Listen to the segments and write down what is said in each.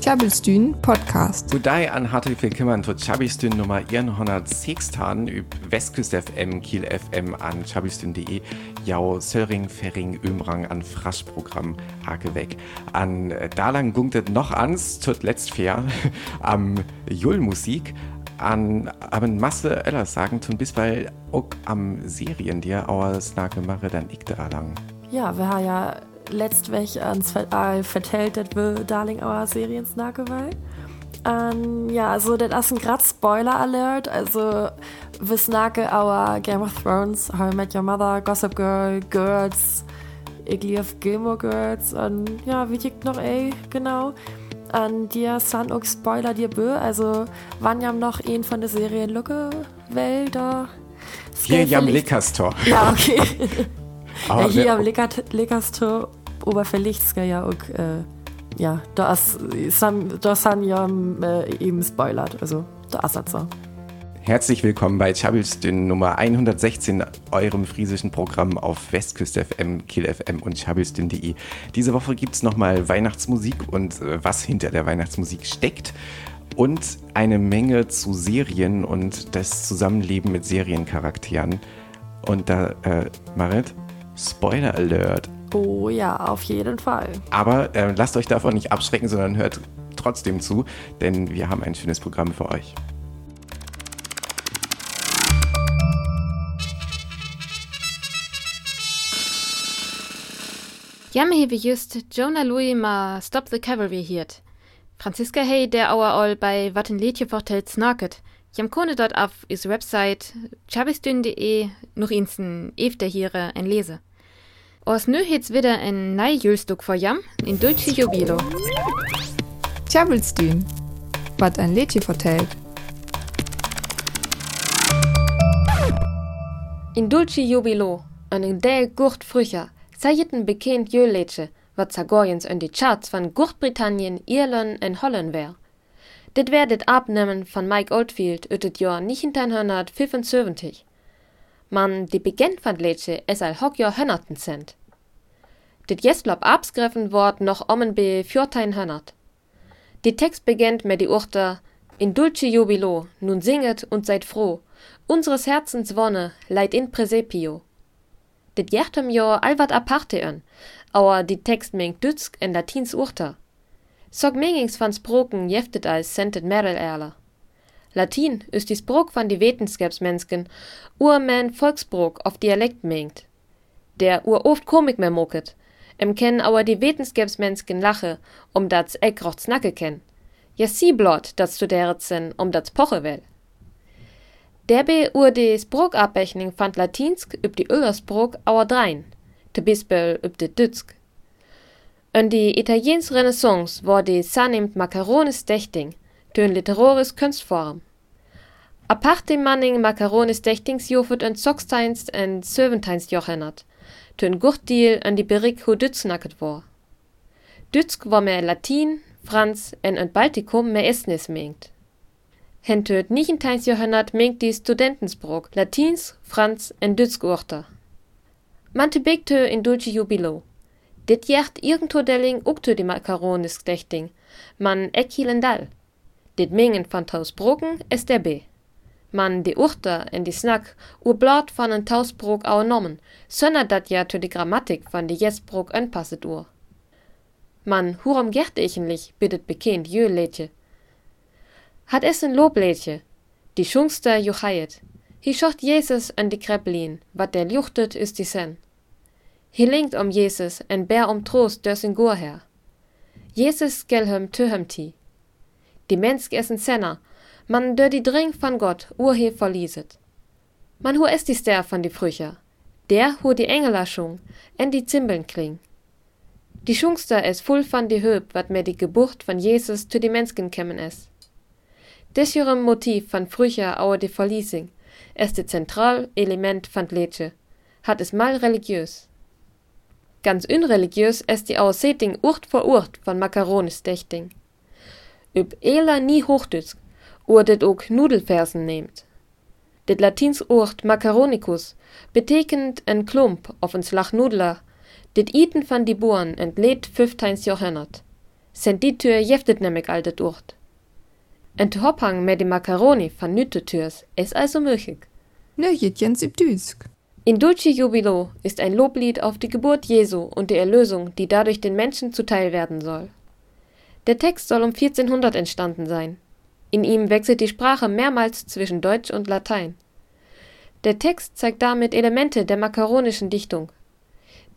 Tjabelstün Podcast. Gudai an hartlich willkommen zu Tjabelstün Nummer 106 üb Westküst FM, Kiel FM an tjabelstün.de, Jau, Söring, Ferring, Ömrang an Fraschprogramm Hakeweg. An äh, Dalang gunktet noch ans, tut letzt fair, am Julmusik an aber Masse Eller sagen tun bis weil auch am Serien dir aber Snake mache dann ich da lang. Ja, wir haben ja letztweg ans All vertellt, dass wir Darling our Serien Snake weil. Um, ja, also das ist ein grad Spoiler Alert. Also wir snacken our Game of Thrones, How I Met Your Mother, Gossip Girl, Girls, of Gilmore Girls und ja, wie tickt noch ey, genau an dir Sun auch Spoiler dir bö, also wann jam noch ein von der Serie Lucke Wälder Hier jam Lickerstor. Ja, okay. ja, hier am Lickerstor Oberverlichtsker ja auch äh, ja, da da san ja äh, eben spoilert, also ist so. Herzlich willkommen bei Chabils, den Nummer 116, eurem friesischen Programm auf Westküste FM, Kiel FM und chabelsdün.de. Diese Woche gibt es nochmal Weihnachtsmusik und äh, was hinter der Weihnachtsmusik steckt und eine Menge zu Serien und das Zusammenleben mit Seriencharakteren. Und da, äh, Marit, Spoiler Alert. Oh ja, auf jeden Fall. Aber äh, lasst euch davon nicht abschrecken, sondern hört trotzdem zu, denn wir haben ein schönes Programm für euch. Jamme hewe just Jonah Louis ma Stop the Cavalry hiert. Franziska Hey der Auer all bei Watten Liedje vortelt snaket. Jam kone dort auf is Website chabistün.de noch insten ef der hiere ein Lese. Os nö hets wieder ein nei Jülstuk vor Jam in Dulce Jubilo. Tjabelstün, wat ein Liedje vortelt. In Dulce Jubilo, an del Gurt Frücher, Sajeten bekend Jöletsche, wat Zagorjens in die Charts von Großbritannien, Irland und Holland wär. Dit wär dit Abnehmen von Mike Oldfield ut het Jahr 1975. Man die Beginn von Letsche es al hock Jahr hönnerten cent. Dit Jeslob absgriffen wort noch ommen be 1400. Die Text beginnt mit die Urte In dulce jubilo, nun singet und seid froh, unseres Herzens Wonne leid in Presepio. Dit jertem jo al wat aparte an, aber die Text mengt dütsk en latins urta. Sog mengings van Sproken jeftet als sentet merel erler. Latin ist die Sprok van die Wetenskapsmensken, urmen Volksbrok auf Dialekt mengt. Der ur oft Komik mehr moket, em kennen aber die Wetenskapsmensken lache, um das eck rochts nacke ken. Ja sie blot, dat studeret sen, um das poche will. Derbe ur de Sprogabrechnung fand Latinsk üb die Öllersprog auer drein, te Bispel üb de Dütsk. Und die Italiens Renaissance war die sanemt Macaronis Dächting, tön literaris Kunstform. Aparte manning Macaronis Dächtings jofet en Socksteinst en Söventeinst jochennert, tön Gurtdiel an die Berik hu Dütznacket war. Dütsk war mehr Latin, Franz en en Baltikum mehr Estnis mengt. Hen töt 19. mengt die Studentensbrok, Latins, Franz en Dütsk-Urter. Mante begtö in dulce jubilo. Dit jacht irgendwo delling ukto die Makaronis dächting, man ekilendal. Dit mengen van tausbroken es der B. Man die Urter en die Snack ur blad van en tausbrok au nommen, sönner dat ja to die Grammatik van die jesbrok anpasset ur. Man, hurom gert ichenlich, bittet bekend jö letje, hat es ein Loblädje, die Schungster juchayet. Hi schocht Jesus an die Kreppelin, wat der juchtet ist die Sen. Hi linkt um Jesus en bär um Trost dörs in Gur her. Jesus gelhem töhemti. Die Mensk essen Senner, man dör die Dring von Gott urhe verlieset. Man hu es die Ster von die Frücher, der hu die Engelaschung, en die Zimbeln kling. Die Schungster es voll von die Höb, wat mir die Geburt von Jesus zu die Mensken kämmen es. Desjurem Motiv van früher auer de Verliesing, es de Zentralelement van Letsche, hat es mal religiös. Ganz unreligiös es die Ausseting Urt vor Urt von Makaronis dächting. Üb Ela nie Hochdütsk, det ook Nudelfersen nehmt. Det Latins Urt Macaronicus betekent en Klump auf en Slag Nudler, dit Iten van die Buren entleed 15 Jahrhundert. sind die Tür jeftet nämlich altet Urt. En te Hophang mit dem Macaroni von Nüte Türs ist also möglich. Nö, Jens im Düsk. In Dulce Jubilo ist ein Loblied auf die Geburt Jesu und die Erlösung, die dadurch den Menschen zuteil werden soll. Der Text soll um 1400 entstanden sein. In ihm wechselt die Sprache mehrmals zwischen Deutsch und Latein. Der Text zeigt damit Elemente der makaronischen Dichtung.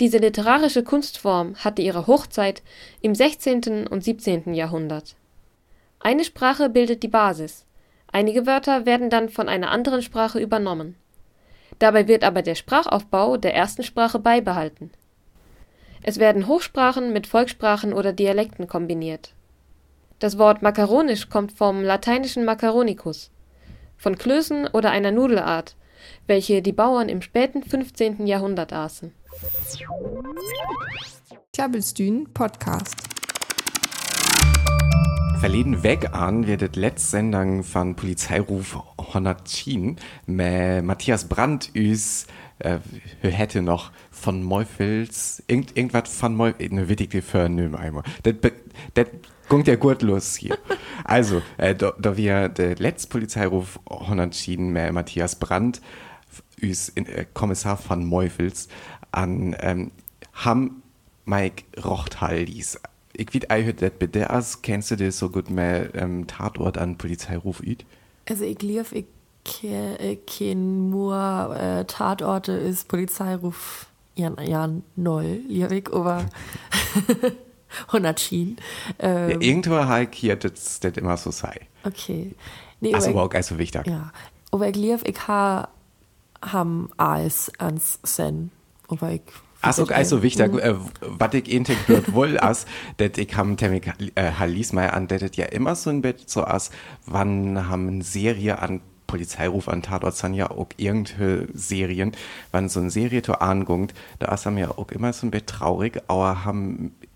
Diese literarische Kunstform hatte ihre Hochzeit im 16. und 17. Jahrhundert. Eine Sprache bildet die Basis. Einige Wörter werden dann von einer anderen Sprache übernommen. Dabei wird aber der Sprachaufbau der ersten Sprache beibehalten. Es werden Hochsprachen mit Volkssprachen oder Dialekten kombiniert. Das Wort makaronisch kommt vom lateinischen macaronicus, von Klößen oder einer Nudelart, welche die Bauern im späten 15. Jahrhundert aßen. Klabbelstühn Podcast. Verleden weg an wird das letzte Sendung von Polizeiruf 110 mit Matthias Brandt üs äh, hätte noch von Meufels irgend, irgendwas von Meufels ne wichtige für nö einmal das das kommt ja gut los hier. Also äh, da, wir der letzte Polizeiruf 110 mit Matthias Brandt üs äh, Kommissar von Meufels an ähm, ham Mike Rochthaldis ich weet ei dat bitte as kennst du das so gut mehr ähm, Tatort an Polizeiruf üt? Also ich lief, ich kenne nur äh, Tatorte ist Polizeiruf ja, ja null, lief ich, aber 100 schien. Ähm, ja, irgendwo halt hier das das immer so sei. Okay. Nee, Ach so, auch gar so wichtig. Ja. Aber ich lief, ich ha ham alles ans Sen. Aber ich Also, also wichtig, mhm. äh, was ich integriert wohl as, dat ich ham Temik äh, Halis mal an, dat ja immer so ein Bett so as, wann haben Serie an Polizeiruf an Tatort sind ja auch irgendwelche Serien, wann so eine Serie to angungt, da ist ja auch immer so ein Bett traurig, aber haben äh,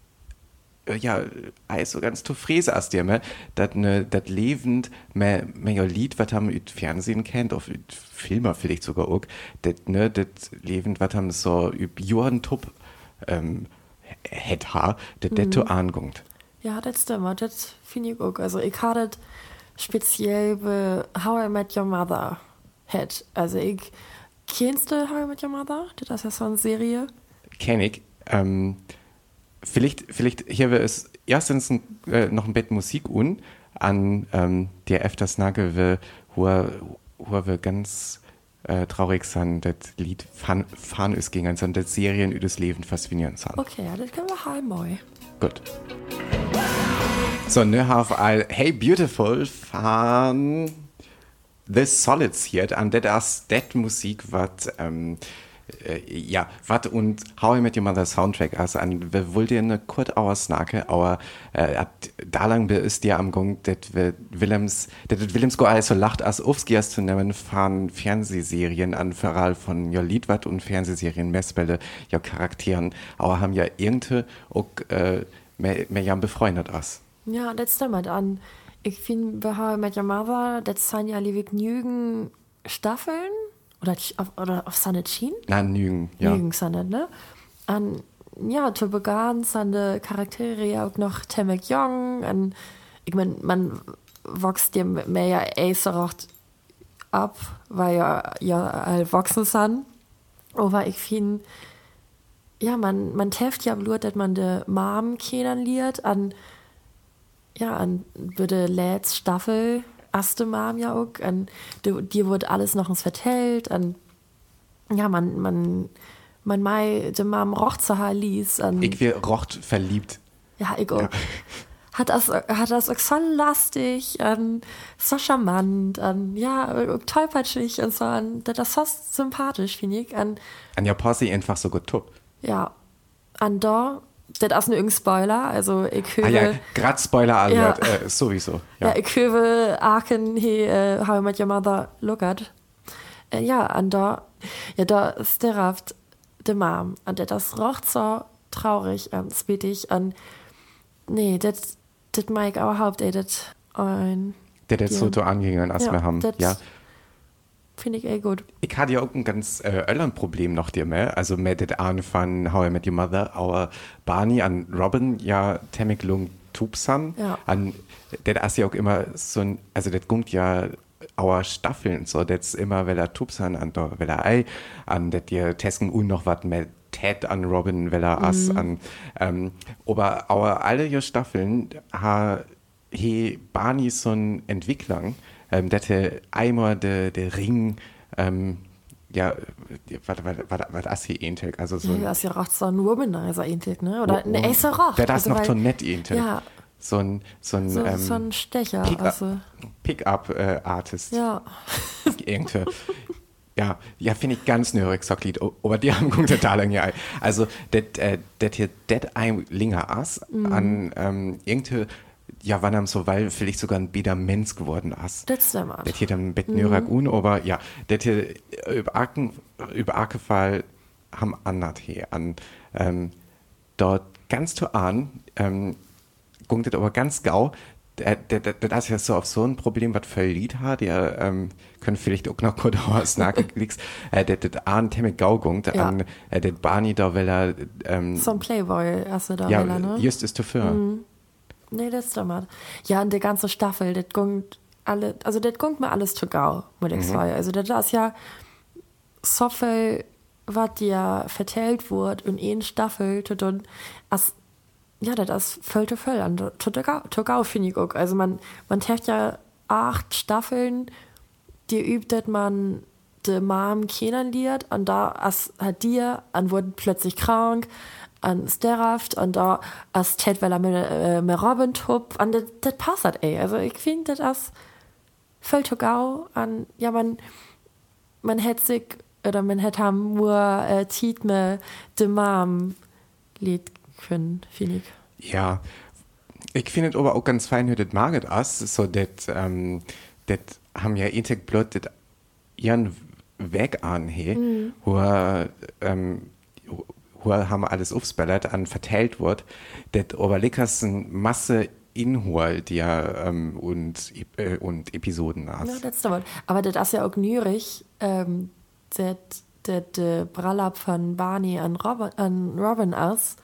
ja, also ganz to Fräse as dir, me, dat ne, dat lebend, me, me ja Lied, wat haben üt Fernsehen kennt, auf üt Filmer vielleicht sogar auch, dat, ne, dat lebend, wat haben so üb Johann Tupp, ähm, het ha, dat, mhm. dat to angungt. Ja, das stimmt, das finde ich auch. Also, ich hatte speziell bei How I Met Your Mother het. Also, ich, kennst du How I Met Your Mother? Das ist ja so eine Serie. Kenn ich. Ähm, vielleicht, vielleicht hier es erstens ein, äh, noch ein Bett Musik un an ähm, der öfters nage wo wo wir ganz äh, traurig sind das Lied fahren fan ist gegen an das Serien über das Leben faszinieren sind. Okay, ja, das können wir halb mal. Gut. So, ne, have all Hey Beautiful von The Solids hier, an das das Musik, was ähm, äh, ja, wat und How I Met Your Mother Soundtrack also an wollt ihr eine kurz aussnake, aber äh, da lang ist dir am Gang, dat Willems, dat Willems go also lacht als aufs zu nehmen, fahren Fernsehserien an Feral von ja Liedwat und Fernsehserien Messbälle, ja Charakteren, aber haben ja irgendwie auch äh, mehr, mehr ja befreundet as. Ja, das stimmt an. Ich finde, bei How I Met Your Mother, das sind ja liebig genügend Staffeln, oder, auf, oder auf seine Schien? Nein, Nügen, ja. Nügen seine, ne? Und ja, zu Beginn seine Charaktere ja auch noch Temek Young und ich meine, man wächst ja mehr ja Acerot ab, weil ja, ja all wachsen sind. Aber ich finde, ja, man, man trifft ja blut, dass man die Mom kennenlernt an, ja, an würde letzte Staffel erste Mal ja auch. Und dir wurde alles noch uns vertellt. Und ja, man, man, man mai de Mam roch zu ließ. Ich wir rocht verliebt. Ja, ich auch. Ja. Hat das, hat das auch so lastig und so charmant und ja, tollpatschig und so. Und das ist so sympathisch, finde ich. Und, an ja Posse einfach so gut top. Ja. Und da das ist ein Spoiler, also ich höre... Ah ja, grad Spoiler alert, ja. äh, sowieso. Ja, ja ich höre Aachen, hey, uh, How I Met Your Mother, look at. Äh, ja, und da, ja, da ist der Raft, der Mom, und das roch so traurig und spittig, und nee, das, das ich überhaupt, ey, das ein... Der das so angegangen, als ja, wir haben, ja. Finde ich eh gut. Ich hatte ja auch ein ganz äh, öllern Problem noch dir mehr. Also mit der Ahn von How I Met Your Mother, aber Barney an Robin ja temmig lung Tubsan. Ja. An, der ist ja auch immer so ein, also das kommt ja our Staffeln, so das immer, weil er Tubsan an der, weil er Ei, an der dir Tesken und noch was mehr Ted an Robin, weil er Ass an, ähm, aber our alle Staffeln ha, he Barney so ein Entwicklung, ähm, der hatte einmal der, der Ring, ähm, ja, was, was, was, was ist hier ähnlich? Also so Ja, ein, das ist ja recht so ein Womanizer eigentlich, ne? Oder eine Ace Roch. Wer das also, noch so nett ähnlich. Ja, So ein, so ein, so, ähm, so ein Stecher. Pick-up- Also, Pick-up-Artist. ja. Irgendwie. Ja, ja, finde ich ganz nörig, so Lied. Aber die haben gut total lange ein. Also, das äh, hier, das ein Linger Ass Mhm. an ähm, irgendwie, ja, wann am so, weil vielleicht sogar ein Bieder Mensch geworden Ass. Das stimmt. Das hier dann mit Nörig un, aber ja, das hier äh, über Arken, über Arkefall haben andert hier an, ähm, dort ganz zu an, ähm, gungt das aber ganz gau, das ist ja so auf so ein Problem, was für Lied hat, ja, ähm, können vielleicht auch noch kurz aus nachgeklickt, äh, das das an Temme gau gungt, Ja. an, äh, das Barney da, weil er, ähm, So ein Playboy hast du da, ja, Mella, ne? just ist dafür. Nee, das stimmt. Ja, und die ganze Staffel, das gungt alle, also das gungt mir alles zu gau, muss ich sagen. Also das ist ja so viel, was dir vertellt wird in eine Staffel, zu tun, als, ja, das ist voll zu voll an, zu gau, zu gau finde ich auch. Also man, man hat ja acht Staffeln, die übt, dass man de Mom kennenlernt und da hat dir und wurde plötzlich krank und sterft und da als Ted weil er mit, äh, tup und das, das passt halt, ey also ich finde das ist voll zu gau und ja man man hätte sich oder man hätte haben nur äh, Tiet mit de Mom Lied können finde ich. Ja, ich finde es aber auch ganz fein, wie das maget ist, so das, ähm, das haben ja intek blöd das ihren Weg an, he, wo er, ähm, haben alles aufspellert, an verteilt wird, das aber leckers eine Masse Inhalt, ja, ähm, und, äh, und Episoden Ja, hast. das stimmt. Aber das ist ja auch nürig, ähm, das der Brallab von Barney an Robin, an Robin aus,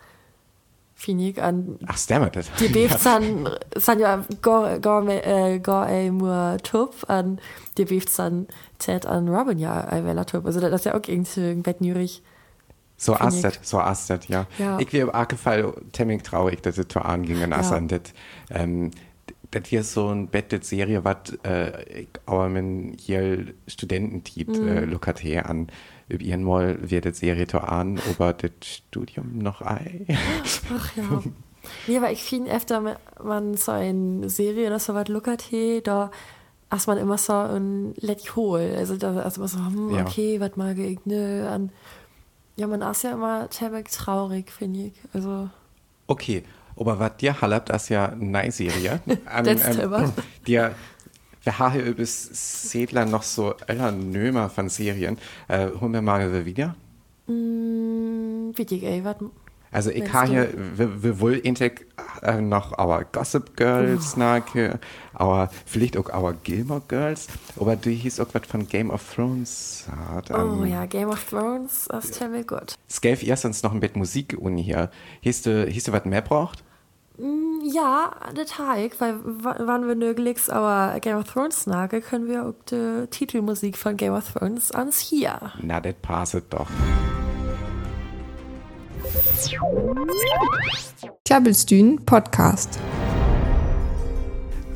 finde ich, an Ach, stimmt das? die Beef sind, sind ja gar, me- äh, gar ein nur Tup, an die Beef sind Ted an Robin ja ein Tup. Also das ist ja auch irgendwie ein Bett nürig. So ist das, so ist das, ja. Ja. Ich wäre auch gefallen, ziemlich traurig, dass es zu an ging und Ja. ja. das, ähm, das hier so ein Bett, das Serie, was, äh, auch mein hier Studententit, Mhm. äh, luckert her an, über ihren Mal wird das Serie zu an, aber das Studium noch ei. Ach ja. Nee, aber ich finde öfter, man so eine Serie oder so was luckert, hey, da ist man immer so ein Let hol. Also da ist immer so, hm, Ja. okay, was mag ich, nö. Und ja, man ist ja immer ziemlich traurig, finde ich. Also, Okay, aber was dir halbt, das ja eine Serie. An, Das stimmt. dir, wir haben über Sedler noch so öller Nömer von Serien. Äh, holen wir mal wieder. mh, wichtig, ey, was. Also ich habe hier, wir, wir wollen intek äh, noch our Gossip Girls nake, our, vielleicht auch our Gilmore Girls, aber du hieß auch was von Game of Thrones hat. Oh ähm, ja, Game of Thrones ist ziemlich gut. Es gäbe erstens noch ein bisschen Musik uni hier. Hieß du, hieß du was mehr braucht? Ja, das habe weil w- wann wir nirgends aber Game of Thrones nage, können wir auch die Titelmusik von Game of Thrones ans hier. Na, das passet doch. Klabbelstühn Podcast.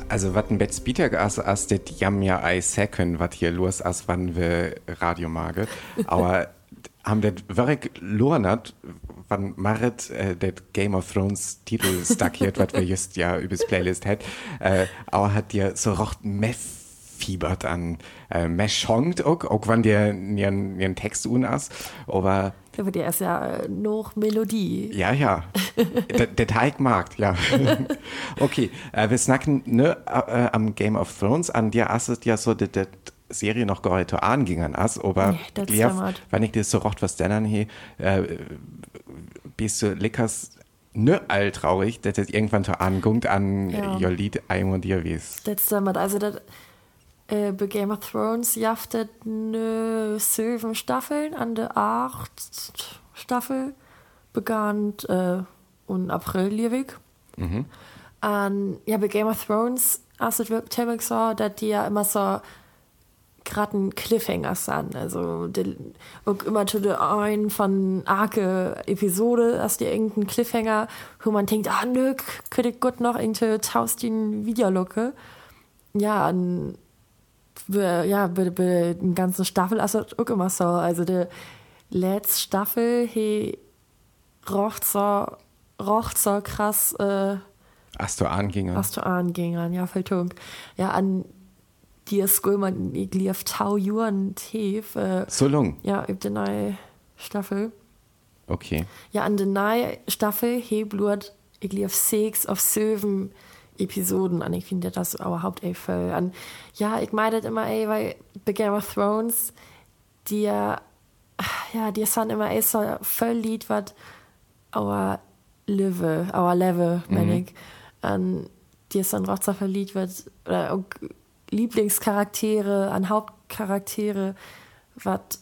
Also, was ein Bett Speeder as, as det jam ja ei säcken, was hier los as, wann wir Radio mage. Aber haben det wirklich lornert, wann Marit äh, det Game of Thrones Titel stackiert, was wir just ja übers Playlist hat. Äh, aber hat dir so rocht meth fiebert an, äh, meh schonkt auch, auch wenn dir ihren Text unas, aber Aber die ist ja äh, noch Melodie. ja, ja. der, der Teig mag, ja. okay, äh, wir snacken ne, äh, am Game of Thrones an dir asset ja so, dass die Serie noch gar nicht angingen as, aber ja, wenn ich dir so rocht was denn hier, äh, bist du leckers ne all traurig, dass das irgendwann zu angungt an Ja. Lied einmal dir wies. Das stimmt. Also das äh, bei Game of Thrones jaftet ne sieben Staffeln an der acht Staffel begann äh, und April liewig. an ja bei Game of Thrones as wirklich so dat die ja immer so graden Cliffhangers an also die, immer zu ein von arke Episode as die engen Cliffhanger wo man denkt ah nö könnte gut noch irgendwie tausend Videolocke. Ja an ja be, be, den ganzen Staffel also immer so. Also der letzte Staffel he rocht so rocht so krass äh, hast du anging hast du anging an ja Vertung ja an die man lief tau juren tief äh, so lang? ja üb den neue Staffel. Okay. Ja an den neue Staffel heblut ich lief sechs auf Söwen Episoden an. Ich finde das überhaupt voll an. Ja ich meidet immer ey, weil bei Game of Thrones die ja die sind immer ey, so voll Lied wat our live our level mhm. an die es dann Rozer verliebt wird oder Lieblingscharaktere an Hauptcharaktere wat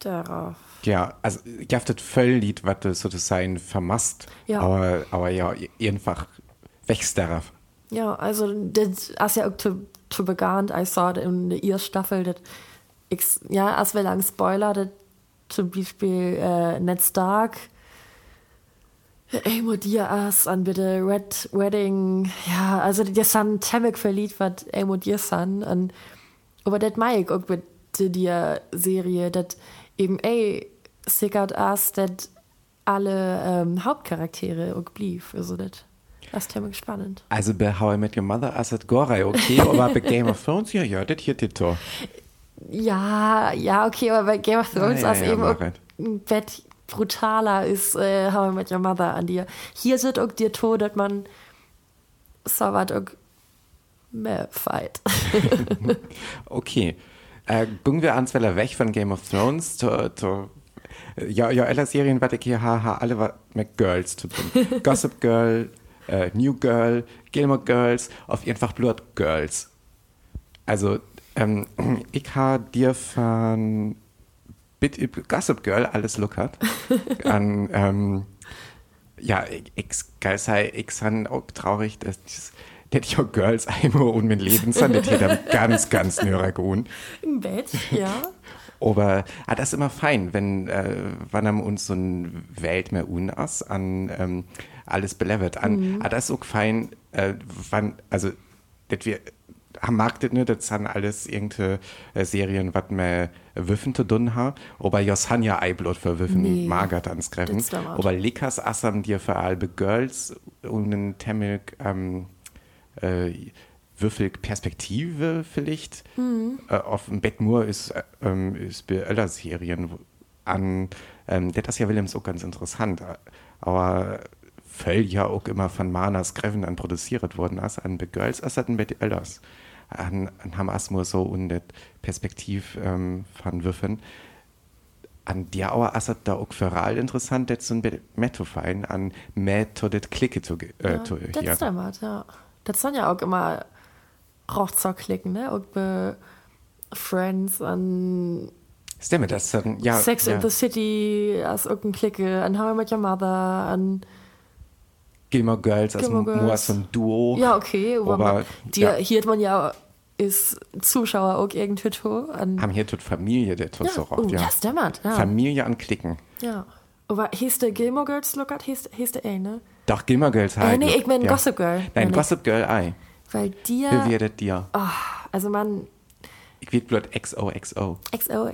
darauf? Ja also jaftet völlied wat so sein vermasst. Ja. Aber aber ja einfach wächst darauf ja also das as ja zu, zu begann als sah in ihr staffel dat ich ja as well lang spoiler dat zum beispiel äh, net stark dir ass an bitte red wedding ja also dir san temmek verliet wat emo dir san an aber dat mike ook bitte dir serie dat eben ey sickert ass dat alle ähm, hauptcharaktere ook blief also dat das temmek spannend. Also be how mit your mother as gore okay aber bei game of thrones ja ja dat hier titel ja ja okay aber bei game of thrones ja, ja, ja, eben bett brutaler ist äh, how mit your mother an dir. Hier sind auch dir to dat man so wat mehr fight. Okay. Äh, gung wir ans well weg von game of thrones to, to, ja ja aller serien wat ich hier haha alle wat mit girls zu tun. Gossip girl äh, new girl gilmore girls auf einfach blut girls. Also ähm, ich ha dir von bit gossip girl alles lockert an ähm, ja ich geil sei ich han auch traurig dass dieses hätte ich auch girls einmal und mein leben ganz ganz nöregun im bett ja. Aber ah, das immer fein wenn äh, wann am uns so ein welt mehr un ass an ähm, alles belevert an. Mhm. ah, das auch fein äh, wann also wir am marktet ne dat han alles irgende äh, serien wat me wüffen te dun ha. Ober jos han ja eiblot verwüffen nee, magert ans greffen. Ober likas assam dir für albe girls und den temmel ähm, äh, würfel perspektive vielleicht. Mhm. äh, auf dem bettmur ist äh, ähm, ist be aller serien an ähm, das ja williams auch ganz interessant. Aber Fell ja auch immer von Manas Greven an produziert worden as an begirls as mit Ellers an, an Hamasmo so und det Perspektiv ähm, von Würfen. An der Auer as da auch feral interessant so ein Mettofein an Methode Klicke zu äh, ja, ja. Das, ja. das sind ja auch immer Rochzer klicken ne be Friends an Stimme das ja Sex ja. in the City als irgendein Klicke an How I Met Your Mother an Gilmer Girls als Girls. ein Duo ja okay aber die ja. hier hat man ja ist Zuschauer auch irgendwie an haben hier tut Familie der tut ja. so oft, oh, ja. das dämmert, ja. Familie anklicken ja aber hieß der Gilmer Girls lookert hieß, hieß der ne doch Gilmer Girls äh, nee, ich mein ja. Gossip Girl nein Gossip Girl ei weil dir wie werdet dir oh, also man ich wird bloß XOXO XO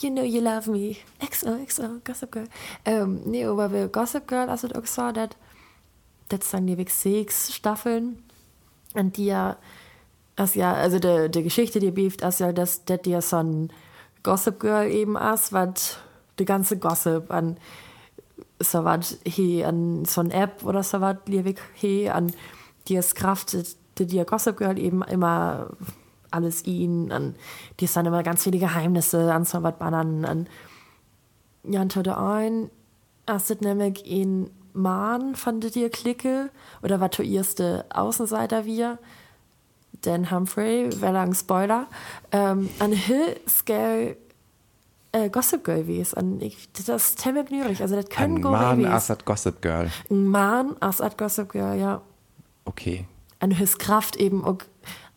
you know you love me XOXO Gossip Girl ähm, nee aber wir Gossip Girl also auch so dass das die sechs Staffeln an die ja as ja also der der Geschichte die beeft as ja das der dir so ein Gossip Girl eben ass wat de ganze Gossip an so wat he an so ein App oder so wat liewig he an dir es kraftet de dir Gossip Girl eben immer alles ihn an dir dann immer ganz viele Geheimnisse an so wat bannen an ja der ein as nämlich in Mahn fandet dir klicke oder du erste Außenseiter wir Dan Humphrey well lang Spoiler ähm, an Hill Scale äh, Gossip Girl wie Und ich, das ist ziemlich gnürig. Also, das können Ein go Mann Assad Gossip Girl. Ein Mann aus Ad Gossip Girl, ja. Okay. An his Kraft eben auch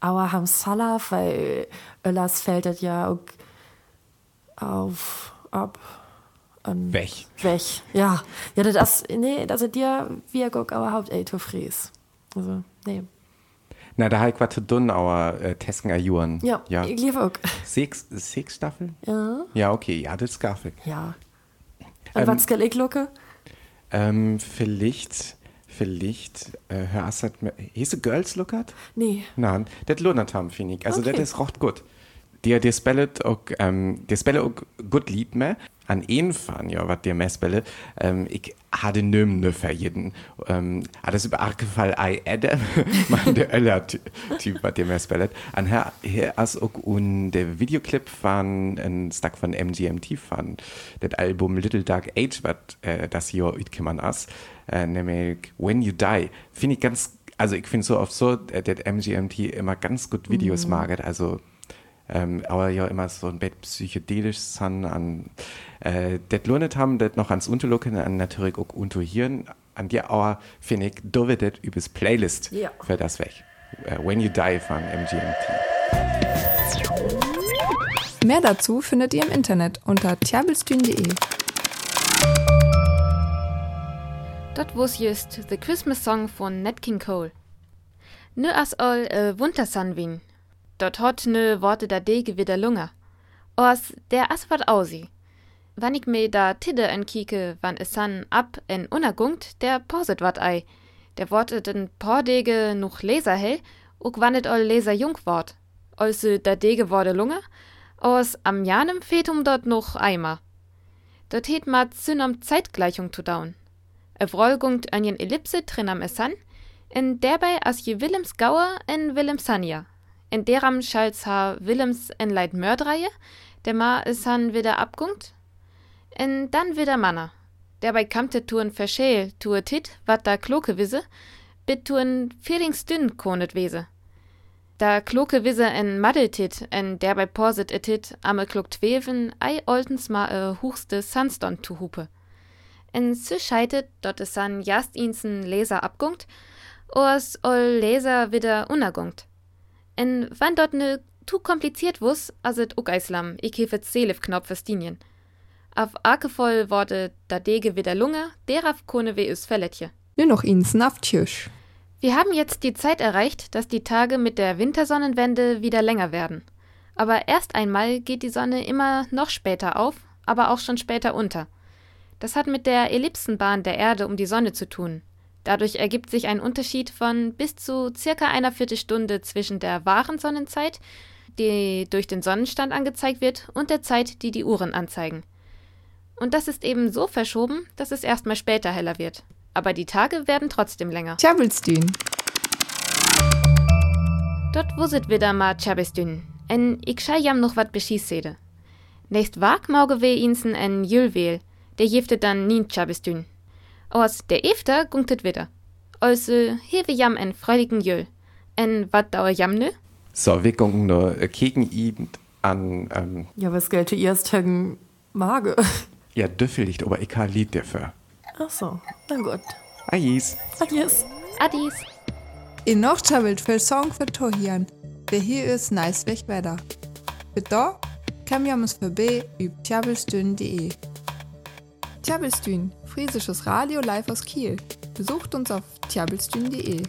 Auer ham Salaf, weil Öllers fällt das ja auch auf, ab, an. Weg. Weg, ja. Ja, das, nee, das ist dir, wie er guckt, aber Haupt, ey, du fries. Also, nee. Na, da habe ich was zu tun, aber äh, Tesken Ajuren. Ja, ja. ich liebe auch. Sechs, sechs Staffeln? Ja. Ja, okay, ja, das ist gaffig. Ja. Und was skal ich lucke? Ähm, vielleicht, vielleicht, äh, Herr Assad, hieß Girls Lookert? Nee. Nein, das lohnt haben, finde ich. Also, Okay. das ist recht gut. Der, der spellet auch, ähm, der spellet auch gut lieb mehr. An einen Fan, ja, was der mehr spellet. Ähm, ich hatte nöm nö jeden. Ähm, alles über Arkefall I Adam, man der Öller-Typ, was der mehr spellet. An her, her as auch und der Videoclip von, ein Stack von MGMT von, das Album Little Dark Age, was äh, das Jahr uitgekommen ist, äh, nämlich When You Die. Finde ich ganz, also ich finde so oft so, äh, MGMT immer ganz gut Videos mag, also ähm, aber ja immer so ein Bett psychedelisch san an äh, det lohnet haben det noch ans Unterlocken an natürlich auch unterhieren an dir aber finde ich da wird det übers Playlist Ja. für das weg äh, When You Die von MGMT Mehr dazu findet ihr im Internet unter tjabelstühn.de. Dort wo's just The Christmas Song von Nat King Cole. Nö as all äh, wien. Dort hot nö Worte da dege wieder Lunger. Os der as wat ausi. Wann ich me da tidde en kieke, wann es san ab en unergungt, der pauset wat ei. Der Worte den Pordege noch Leser hell, uk wann et all Leser jung wort. Also da dege wurde Lunger, aus am Janem fetum dort noch Eimer. Dort het mat Synam Zeitgleichung zu daun. E Wrollgungt an jen Ellipse drin am Essan, en derbei as je Willems Gauer en Willems Sanja. En deram schalts ha Willems en Leid Mördreie, der ma Essan wieder abgungt. En dann wieder Manner. Derbei kamte tuen verscheel, tue tit, wat da kloke wisse, bit tuen vierlingsdünn konet wese. Da kloke wisse en maddeltit, en derbei porset etit, amme klokt weven, ei oltens ma e huchste Sandston tu hupe. En se scheitet, dort es san jast insen Leser abgungt, os ol Leser wieder unergungt. En wann dort ne tu kompliziert wus, aset uk eislam, ik hefet selef knopf vestinien. Auf akevoll worte da dege wieder Lunge, deraf kone we is Verletje. Nur noch ihnen Snaftjösch. Wir haben jetzt die Zeit erreicht, dass die Tage mit der Wintersonnenwende wieder länger werden. Aber erst einmal geht die Sonne immer noch später auf, aber auch schon später unter. Das hat mit der Ellipsenbahn der Erde um die Sonne zu tun. Dadurch ergibt sich ein Unterschied von bis zu circa einer Viertelstunde zwischen der wahren Sonnenzeit, die durch den Sonnenstand angezeigt wird, und der Zeit, die die Uhren anzeigen. Und das ist eben so verschoben, dass es erstmal später heller wird. Aber die Tage werden trotzdem länger. Tjabelstühn. Dort wuset wieder ma tjabestün. En schei jam noch wat beschießede. Nächst wag mauge we insen en jülweel, der jeftet dann nien tjabestün. Aus der Efter gungtet wieder. Also hewe jam en freudigen Jül. En wat dauer jam nö? so wir gucken nur äh, gegen ihn an ähm, Ja, was gelte erst Hagen Mage? ja Düffelicht aber ich habe Lied dafür Ach so, na gut. Ais Adios. Adis. In noch tjabelt für Song für Tohian. Der hier ist nice weg weiter. Für da kann wir uns vorbei über tjabelstühn.de. Tjabelstühn, friesisches Radio live aus Kiel. Besucht uns auf tjabelstühn.de.